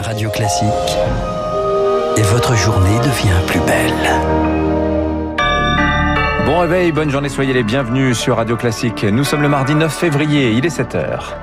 Radio Classique. Et votre journée devient plus belle. Bon réveil, bonne journée, soyez les bienvenus sur Radio Classique. Nous sommes le mardi 9 février, il est 7 heures.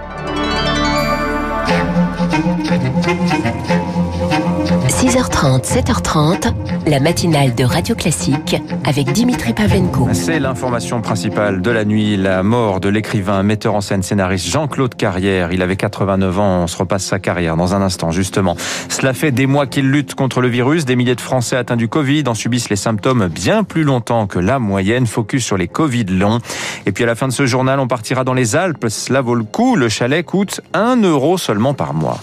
6h30, 7h30, la matinale de Radio Classique avec Dimitri Pavlenko. C'est l'information principale de la nuit, la mort de l'écrivain, metteur en scène, scénariste Jean-Claude Carrière. Il avait 89 ans, on se repasse sa carrière dans un instant justement. Cela fait des mois qu'il lutte contre le virus, des milliers de Français atteints du Covid en subissent les symptômes bien plus longtemps que la moyenne, focus sur les Covid longs. Et puis à la fin de ce journal, on partira dans les Alpes, cela vaut le coup, le chalet coûte 1 euro seulement par mois.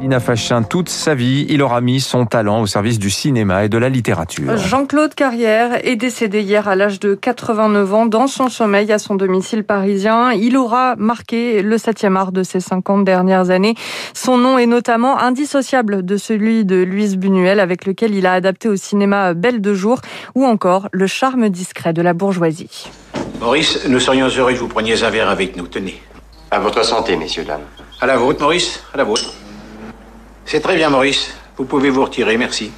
Lina Fachin, toute sa vie, il aura mis son talent au service du cinéma et de la littérature. Jean-Claude Carrière est décédé hier à l'âge de 89 ans dans son sommeil à son domicile parisien. Il aura marqué le 7e art de ses 50 dernières années. Son nom est notamment indissociable de celui de Louise Buñuel avec lequel il a adapté au cinéma Belle de jour ou encore Le charme discret de la bourgeoisie. Maurice, nous serions heureux que vous preniez un verre avec nous. Tenez. À votre santé, messieurs, dames. À la vôtre, Maurice. À la vôtre. C'est très bien, Maurice. Vous pouvez vous retirer, merci.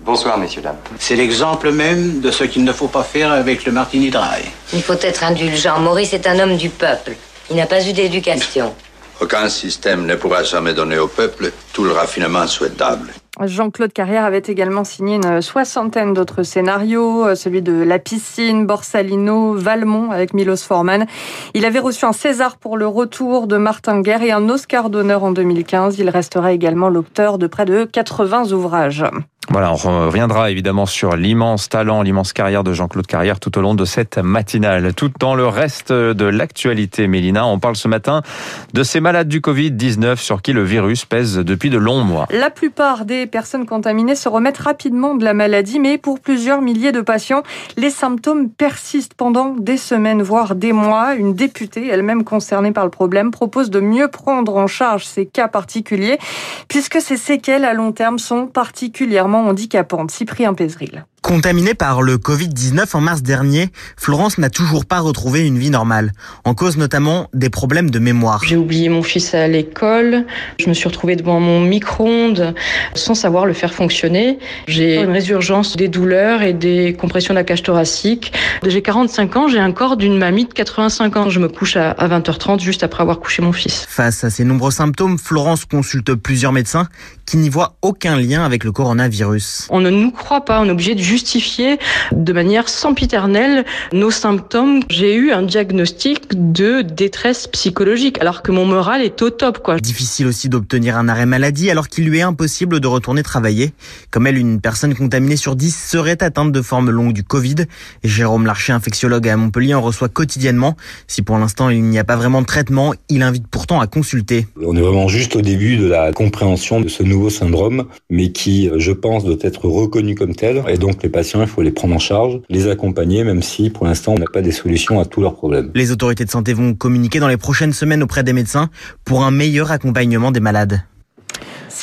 Bonsoir, messieurs, dames. C'est l'exemple même de ce qu'il ne faut pas faire avec le Martini Dry. Il faut être indulgent. Maurice est un homme du peuple. Il n'a pas eu d'éducation. Aucun système ne pourra jamais donner au peuple tout le raffinement souhaitable. Jean-Claude Carrière avait également signé une soixantaine d'autres scénarios, celui de La piscine, Borsalino, Valmont avec Milos Forman. Il avait reçu un César pour le retour de Martin Guerre et un Oscar d'honneur en 2015. Il restera également l'auteur de près de 80 ouvrages. Voilà, on reviendra évidemment sur l'immense talent, l'immense carrière de Jean-Claude Carrière tout au long de cette matinale. Tout dans le reste de l'actualité, Mélina, on parle ce matin de ces malades du Covid-19 sur qui le virus pèse depuis de longs mois. La plupart des personnes contaminées se remettent rapidement de la maladie, mais pour plusieurs milliers de patients, les symptômes persistent pendant des semaines, voire des mois. Une députée, elle-même concernée par le problème, propose de mieux prendre en charge ces cas particuliers, puisque ces séquelles à long terme sont particulièrement handicapante. Cyprien Pézril. Contaminée par le Covid-19 en mars dernier, Florence n'a toujours pas retrouvé une vie normale. En cause notamment des problèmes de mémoire. J'ai oublié mon fils à l'école. Je me suis retrouvée devant mon micro-ondes sans savoir le faire fonctionner. J'ai une résurgence des douleurs et des compressions de la cage thoracique. J'ai 45 ans, j'ai un corps d'une mamie de 85 ans. Je me couche à 20h30 juste après avoir couché mon fils. Face à ces nombreux symptômes, Florence consulte plusieurs médecins qui n'y voient aucun lien avec le coronavirus. On ne nous croit pas, on est obligé de justifier de manière sempiternelle nos symptômes. J'ai eu un diagnostic de détresse psychologique alors que mon moral est au top quoi. Difficile aussi d'obtenir un arrêt maladie alors qu'il lui est impossible de retourner travailler. Comme elle, une personne contaminée sur 10 serait atteinte de forme longue du Covid. Et Jérôme Larcher, infectiologue à Montpellier, en reçoit quotidiennement. Si pour l'instant il n'y a pas vraiment de traitement, il invite pourtant à consulter. On est vraiment juste au début de la compréhension de ce nouveau syndrome, mais qui, je pense, doit être reconnu comme tel. Et donc les patients, il faut les prendre en charge, les accompagner, même si pour l'instant on n'a pas des solutions à tous leurs problèmes. Les autorités de santé vont communiquer dans les prochaines semaines auprès des médecins pour un meilleur accompagnement des malades.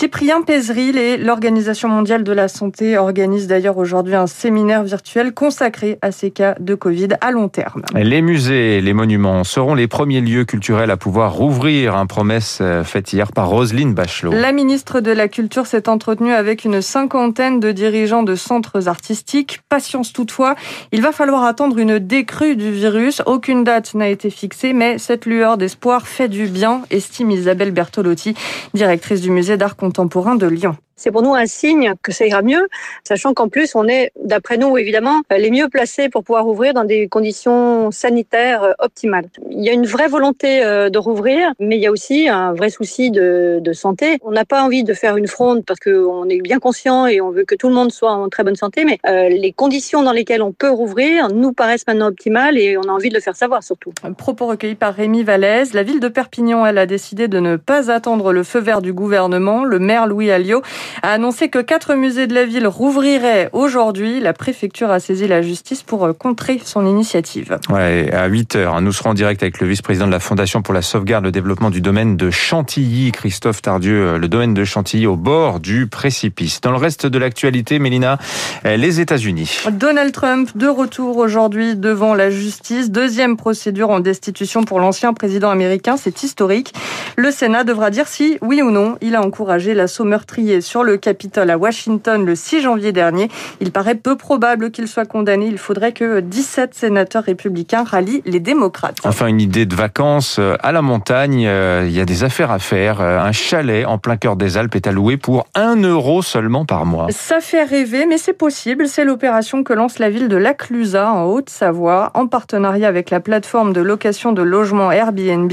Cyprien Pézril et l'Organisation mondiale de la santé organisent d'ailleurs aujourd'hui un séminaire virtuel consacré à ces cas de Covid à long terme. Les musées, les monuments seront les premiers lieux culturels à pouvoir rouvrir, une promesse euh, faite hier par Roselyne Bachelot. La ministre de la Culture s'est entretenue avec une cinquantaine de dirigeants de centres artistiques. Patience toutefois, il va falloir attendre une décrue du virus. Aucune date n'a été fixée, mais cette lueur d'espoir fait du bien, estime Isabelle Bertolotti, directrice du musée d'art contemporain de Lyon. C'est pour nous un signe que ça ira mieux, sachant qu'en plus, on est, d'après nous, évidemment, les mieux placés pour pouvoir ouvrir dans des conditions sanitaires optimales. Il y a une vraie volonté de rouvrir, mais il y a aussi un vrai souci de, santé. On n'a pas envie de faire une fronde parce qu'on est bien conscient et on veut que tout le monde soit en très bonne santé, mais euh, les conditions dans lesquelles on peut rouvrir nous paraissent maintenant optimales et on a envie de le faire savoir surtout. Un propos recueilli par Rémi Vallès. La ville de Perpignan, elle a décidé de ne pas attendre le feu vert du gouvernement. Le maire Louis Alliot a annoncé que quatre musées de la ville rouvriraient aujourd'hui. La préfecture a saisi la justice pour contrer son initiative. Ouais, à 8 heures, nous serons en direct avec le vice-président de la Fondation pour la sauvegarde, le développement du domaine de Chantilly, Christophe Tardieu, le domaine de Chantilly au bord du précipice. Dans le reste de l'actualité, Mélina, les États-Unis. Donald Trump de retour aujourd'hui devant la justice. Deuxième procédure en destitution pour l'ancien président américain. C'est historique. Le Sénat devra dire si, oui ou non, il a encouragé l'assaut meurtrier sur le Capitole à Washington le 6 janvier dernier. Il paraît peu probable qu'il soit condamné. Il faudrait que 17 sénateurs républicains rallient les démocrates. Enfin, une idée de vacances euh, à la montagne. Euh, il y a des affaires à faire. Euh, un chalet en plein cœur des Alpes est alloué pour 1 euro seulement par mois. Ça fait rêver, mais c'est possible. C'est l'opération que lance la ville de Laclusa en Haute-Savoie en partenariat avec la plateforme de location de logements Airbnb.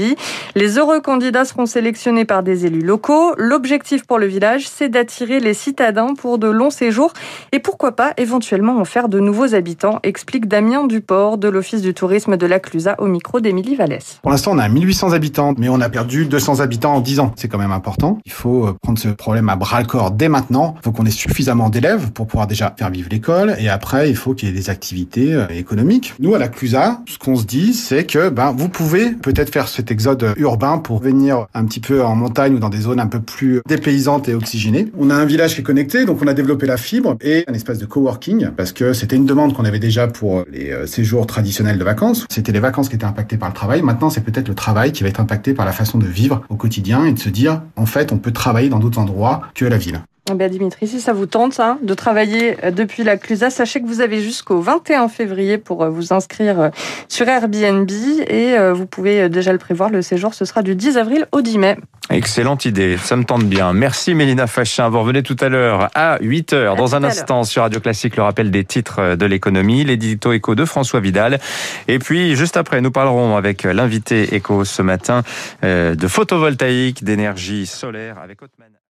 Les heureux candidats seront sélectionnés par des élus locaux. L'objectif pour le village, c'est d'attirer les citadins pour de longs séjours et pourquoi pas éventuellement en faire de nouveaux habitants, explique Damien Duport de l'Office du tourisme de la Clusa au micro d'Émilie Vallès. Pour l'instant, on a 1800 habitants, mais on a perdu 200 habitants en 10 ans. C'est quand même important. Il faut euh, prendre ce problème à bras le corps dès maintenant. Il faut qu'on ait suffisamment d'élèves pour pouvoir déjà faire vivre l'école et après, il faut qu'il y ait des activités euh, économiques. Nous, à la Clusa, ce qu'on se dit, c'est que ben, vous pouvez peut-être faire cet exode urbain pour venir un petit peu en montagne ou dans des zones un peu plus dépaysantes et oxygénées. On a un village qui est connecté, donc on a développé la fibre et un espace de coworking parce que c'était une demande qu'on avait déjà pour les euh, séjours traditionnels de vacances. C'était les vacances qui étaient impactées par le travail. Maintenant, c'est peut-être le travail qui va être impacté par la façon de vivre au quotidien et de se dire, en fait, on peut travailler dans d'autres endroits que la ville. Bien, Dimitri, si ça vous tente hein, de travailler euh, depuis la Clusa, sachez que vous avez jusqu'au 21 février pour euh, vous inscrire sur Airbnb et vous pouvez déjà le prévoir. Le séjour, ce sera du 10 avril au 10 mai. Excellente idée, ça me tente bien. Merci Mélina Fachin. Vous revenez tout à l'heure à 8h. Dans un instant sur Radio Classique, le rappel des titres de l'économie, l'édito éco de François Vidal. Et puis juste après, nous parlerons avec l'invité éco ce matin euh, de photovoltaïque, d'énergie solaire avec Hotman.